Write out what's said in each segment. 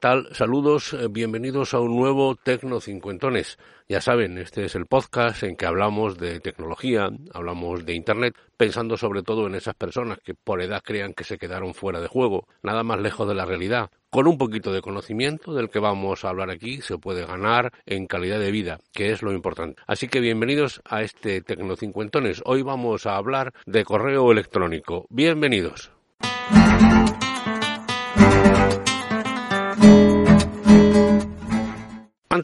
Saludos, eh, bienvenidos a un nuevo Tecno Cincuentones. Ya saben, este es el podcast en que hablamos de tecnología, hablamos de Internet, pensando sobre todo en esas personas que por edad crean que se quedaron fuera de juego, nada más lejos de la realidad. Con un poquito de conocimiento del que vamos a hablar aquí se puede ganar en calidad de vida, que es lo importante. Así que bienvenidos a este Tecno Cincuentones. Hoy vamos a hablar de correo electrónico. Bienvenidos.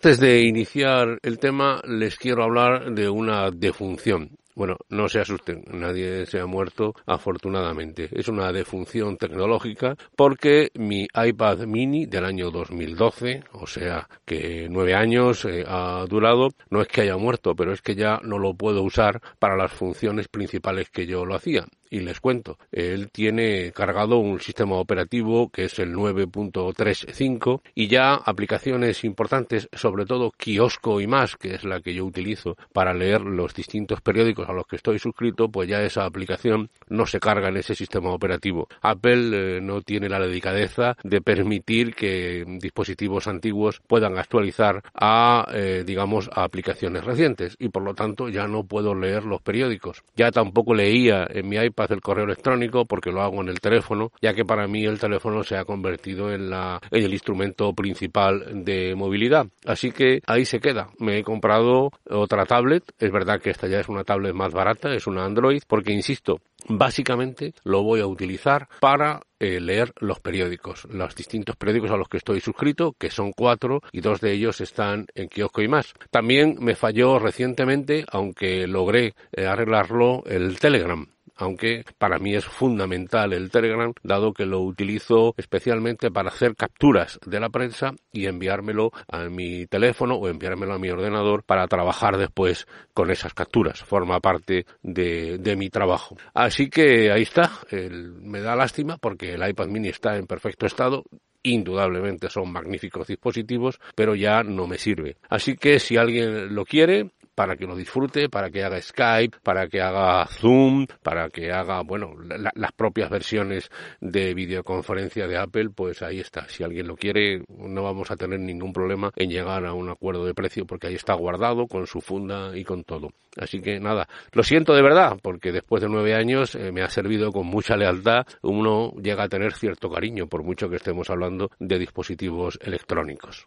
Antes de iniciar el tema, les quiero hablar de una defunción. Bueno, no se asusten, nadie se ha muerto, afortunadamente. Es una defunción tecnológica porque mi iPad mini del año 2012, o sea que nueve años eh, ha durado, no es que haya muerto, pero es que ya no lo puedo usar para las funciones principales que yo lo hacía. Y les cuento, él tiene cargado un sistema operativo que es el 9.35 y ya aplicaciones importantes, sobre todo Kiosco y más, que es la que yo utilizo para leer los distintos periódicos a los que estoy suscrito, pues ya esa aplicación no se carga en ese sistema operativo. Apple eh, no tiene la delicadeza de permitir que dispositivos antiguos puedan actualizar a, eh, digamos, a aplicaciones recientes y por lo tanto ya no puedo leer los periódicos. Ya tampoco leía en mi iPad para el correo electrónico porque lo hago en el teléfono, ya que para mí el teléfono se ha convertido en, la, en el instrumento principal de movilidad. Así que ahí se queda. Me he comprado otra tablet. Es verdad que esta ya es una tablet más barata, es una Android, porque insisto, básicamente lo voy a utilizar para eh, leer los periódicos, los distintos periódicos a los que estoy suscrito, que son cuatro, y dos de ellos están en kiosco y más. También me falló recientemente, aunque logré eh, arreglarlo, el Telegram aunque para mí es fundamental el Telegram, dado que lo utilizo especialmente para hacer capturas de la prensa y enviármelo a mi teléfono o enviármelo a mi ordenador para trabajar después con esas capturas. Forma parte de, mi trabajo. Así que ahí está. me da lástima porque el iPad mini está en perfecto estado indudablemente son magníficos dispositivos, pero ya no me sirve. Así que si alguien lo quiere, para que lo disfrute, para que haga Skype, para que haga Zoom, para que haga, bueno, las propias versiones de videoconferencia de Apple, pues ahí está. Si alguien lo quiere, no vamos a tener ningún problema en llegar a un acuerdo de precio porque ahí está guardado con su funda y con todo. Así que nada, lo siento de verdad, porque después de nueve años eh, me ha servido con mucha lealtad. Uno llega a tener cierto cariño, por mucho que estemos hablando de dispositivos electrónicos.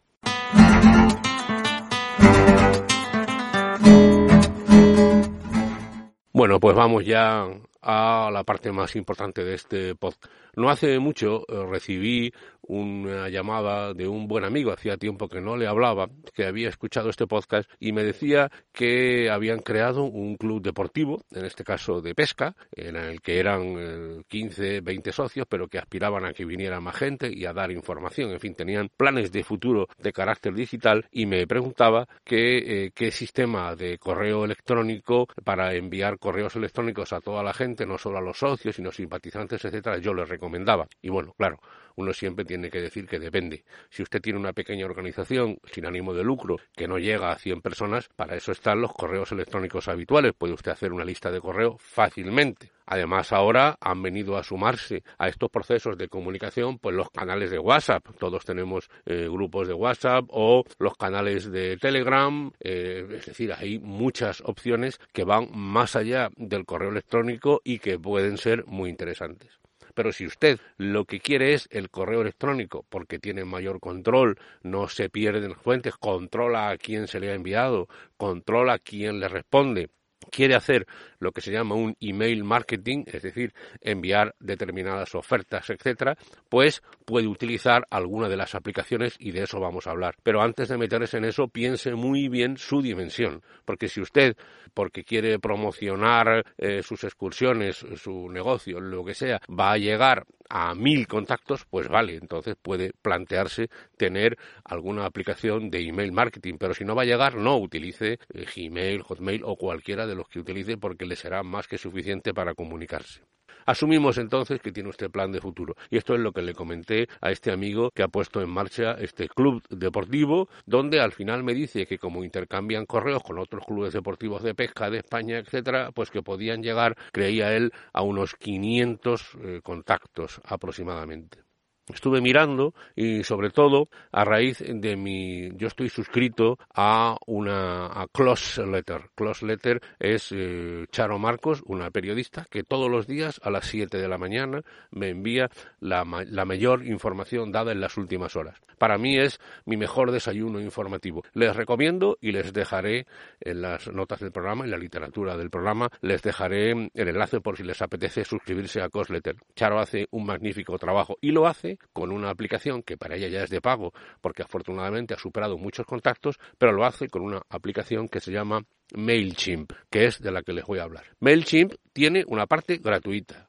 Bueno, pues vamos ya a la parte más importante de este podcast. No hace mucho eh, recibí una llamada de un buen amigo, hacía tiempo que no le hablaba, que había escuchado este podcast y me decía que habían creado un club deportivo, en este caso de pesca, en el que eran 15, eh, 20 socios, pero que aspiraban a que viniera más gente y a dar información. En fin, tenían planes de futuro de carácter digital y me preguntaba eh, qué sistema de correo electrónico para enviar correos electrónicos a toda la gente, no solo a los socios, sino simpatizantes, etcétera, yo les recomendaba. Y bueno, claro, uno siempre tiene que decir que depende. Si usted tiene una pequeña organización sin ánimo de lucro que no llega a 100 personas, para eso están los correos electrónicos habituales. Puede usted hacer una lista de correo fácilmente. Además, ahora han venido a sumarse a estos procesos de comunicación pues los canales de WhatsApp. Todos tenemos eh, grupos de WhatsApp o los canales de Telegram. Eh, es decir, hay muchas opciones que van más allá del correo electrónico y que pueden ser muy interesantes. Pero si usted lo que quiere es el correo electrónico porque tiene mayor control, no se pierden fuentes, controla a quién se le ha enviado, controla a quién le responde, quiere hacer lo que se llama un email marketing, es decir, enviar determinadas ofertas, etcétera, pues puede utilizar alguna de las aplicaciones y de eso vamos a hablar. Pero antes de meterse en eso, piense muy bien su dimensión, porque si usted, porque quiere promocionar eh, sus excursiones, su negocio, lo que sea, va a llegar a mil contactos, pues vale, entonces puede plantearse tener alguna aplicación de email marketing, pero si no va a llegar, no utilice eh, Gmail, Hotmail o cualquiera de los que utilice porque le será más que suficiente para comunicarse. Asumimos entonces que tiene usted plan de futuro. Y esto es lo que le comenté a este amigo que ha puesto en marcha este club deportivo, donde al final me dice que como intercambian correos con otros clubes deportivos de pesca de España, etcétera, pues que podían llegar, creía él, a unos 500 eh, contactos aproximadamente estuve mirando y sobre todo a raíz de mi yo estoy suscrito a una a Close Letter. Close Letter es eh, Charo Marcos una periodista que todos los días a las 7 de la mañana me envía la, la mayor información dada en las últimas horas. Para mí es mi mejor desayuno informativo. Les recomiendo y les dejaré en las notas del programa en la literatura del programa les dejaré el enlace por si les apetece suscribirse a Close Letter. Charo hace un magnífico trabajo y lo hace con una aplicación que para ella ya es de pago, porque afortunadamente ha superado muchos contactos, pero lo hace con una aplicación que se llama MailChimp, que es de la que les voy a hablar. MailChimp tiene una parte gratuita,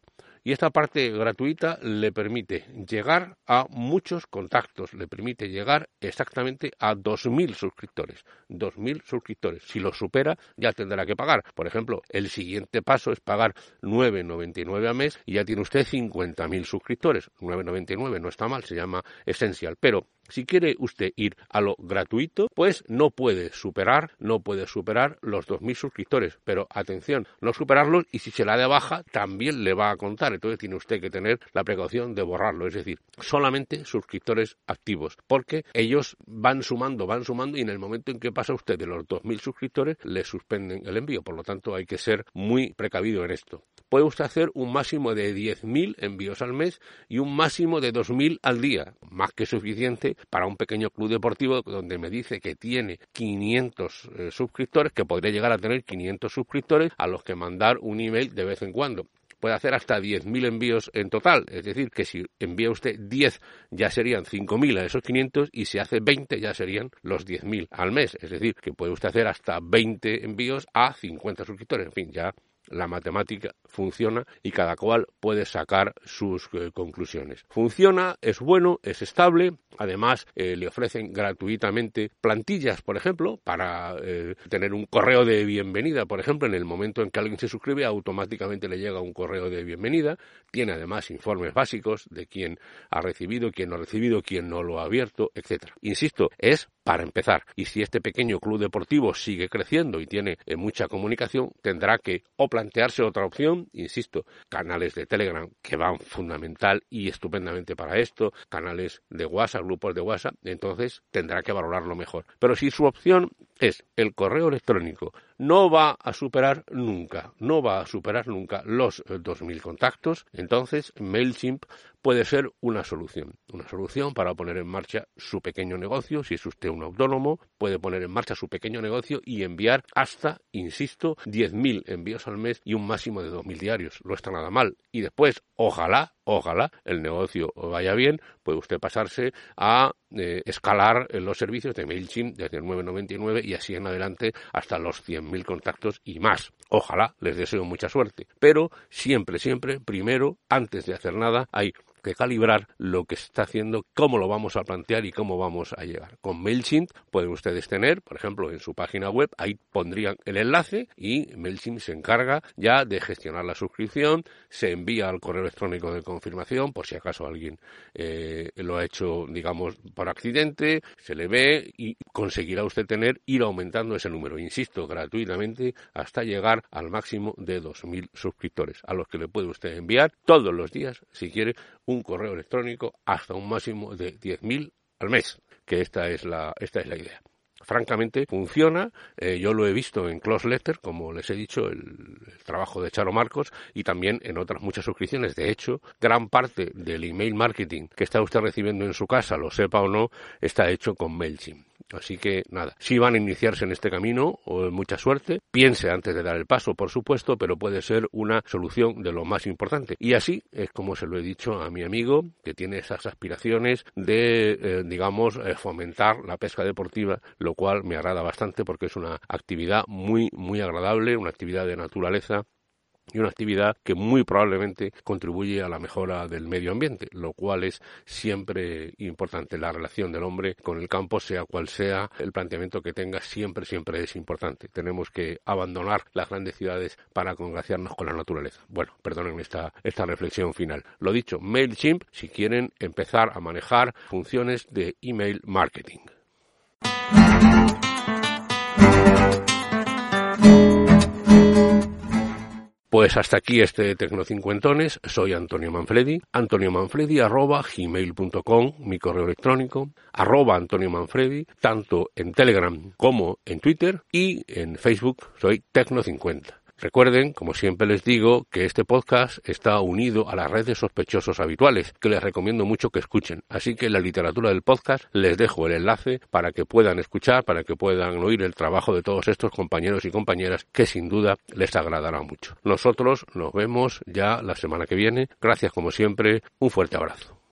y esta parte gratuita le permite llegar a muchos contactos, le permite llegar exactamente a 2.000 suscriptores. 2.000 suscriptores. Si lo supera, ya tendrá que pagar. Por ejemplo, el siguiente paso es pagar 9,99 a mes y ya tiene usted 50.000 suscriptores. 9,99 no está mal, se llama Essential. Pero si quiere usted ir a lo gratuito, pues no puede superar, no puede superar los 2.000 suscriptores. Pero atención, no superarlos y si se la de baja también le va a contar. Entonces tiene usted que tener la precaución de borrarlo. Es decir, solamente suscriptores activos. Porque ellos van sumando, van sumando y en el momento en que pasa usted de los 2.000 suscriptores, le suspenden el envío. Por lo tanto, hay que ser muy precavido en esto puede usted hacer un máximo de 10.000 envíos al mes y un máximo de 2.000 al día, más que suficiente para un pequeño club deportivo donde me dice que tiene 500 eh, suscriptores, que podría llegar a tener 500 suscriptores a los que mandar un email de vez en cuando puede hacer hasta 10.000 envíos en total. Es decir, que si envía usted 10 ya serían 5.000 a esos 500 y si hace 20 ya serían los 10.000 al mes. Es decir, que puede usted hacer hasta 20 envíos a 50 suscriptores. En fin, ya la matemática funciona y cada cual puede sacar sus eh, conclusiones. Funciona, es bueno, es estable, además eh, le ofrecen gratuitamente plantillas, por ejemplo, para eh, tener un correo de bienvenida, por ejemplo, en el momento en que alguien se suscribe automáticamente le llega un correo de bienvenida, tiene además informes básicos de quién ha recibido, quién no ha recibido, quién no lo ha abierto, etcétera. Insisto, es para empezar. Y si este pequeño club deportivo sigue creciendo y tiene mucha comunicación, tendrá que o plantearse otra opción, insisto, canales de Telegram que van fundamental y estupendamente para esto, canales de WhatsApp, grupos de WhatsApp, entonces tendrá que valorarlo mejor. Pero si su opción es el correo electrónico, no va a superar nunca, no va a superar nunca los 2.000 contactos, entonces MailChimp puede ser una solución, una solución para poner en marcha su pequeño negocio, si es usted un autónomo, puede poner en marcha su pequeño negocio y enviar hasta, insisto, 10.000 envíos al mes y un máximo de 2.000 diarios. No está nada mal. Y después, ojalá, ojalá el negocio vaya bien, puede usted pasarse a eh, escalar los servicios de MailChimp desde el 9.99 y así en adelante hasta los 100.000 contactos y más. Ojalá, les deseo mucha suerte. Pero siempre, siempre, primero, antes de hacer nada, hay que calibrar lo que está haciendo, cómo lo vamos a plantear y cómo vamos a llegar. Con MailChimp pueden ustedes tener, por ejemplo, en su página web, ahí pondrían el enlace y MailChimp se encarga ya de gestionar la suscripción, se envía al correo electrónico de confirmación, por si acaso alguien eh, lo ha hecho, digamos, por accidente, se le ve y conseguirá usted tener, ir aumentando ese número, insisto, gratuitamente hasta llegar al máximo de 2.000 suscriptores, a los que le puede usted enviar todos los días, si quiere, un correo electrónico hasta un máximo de 10.000 al mes, que esta es la, esta es la idea francamente funciona. Eh, yo lo he visto en Close Letter, como les he dicho, el, el, trabajo de Charo Marcos y también en otras muchas suscripciones. De hecho, gran parte del email marketing que está usted recibiendo en su casa, lo sepa o no, está hecho con MailChimp. Así que nada, si van a iniciarse en este camino, mucha suerte, piense antes de dar el paso, por supuesto, pero puede ser una solución de lo más importante. Y así es como se lo he dicho a mi amigo, que tiene esas aspiraciones de, eh, digamos, eh, fomentar la pesca deportiva, lo cual me agrada bastante porque es una actividad muy, muy agradable, una actividad de naturaleza y una actividad que muy probablemente contribuye a la mejora del medio ambiente, lo cual es siempre importante. La relación del hombre con el campo, sea cual sea el planteamiento que tenga, siempre, siempre es importante. Tenemos que abandonar las grandes ciudades para congraciarnos con la naturaleza. Bueno, perdonen esta, esta reflexión final. Lo dicho, MailChimp si quieren empezar a manejar funciones de email marketing. Pues hasta aquí este Tecnocincuentones. Soy Antonio Manfredi. Antonio Manfredi arroba gmail.com, mi correo electrónico, arroba Antonio Manfredi, tanto en Telegram como en Twitter y en Facebook soy Tecno50. Recuerden, como siempre les digo, que este podcast está unido a las redes sospechosos habituales, que les recomiendo mucho que escuchen. Así que en la literatura del podcast les dejo el enlace para que puedan escuchar, para que puedan oír el trabajo de todos estos compañeros y compañeras que sin duda les agradará mucho. Nosotros nos vemos ya la semana que viene. Gracias como siempre. Un fuerte abrazo.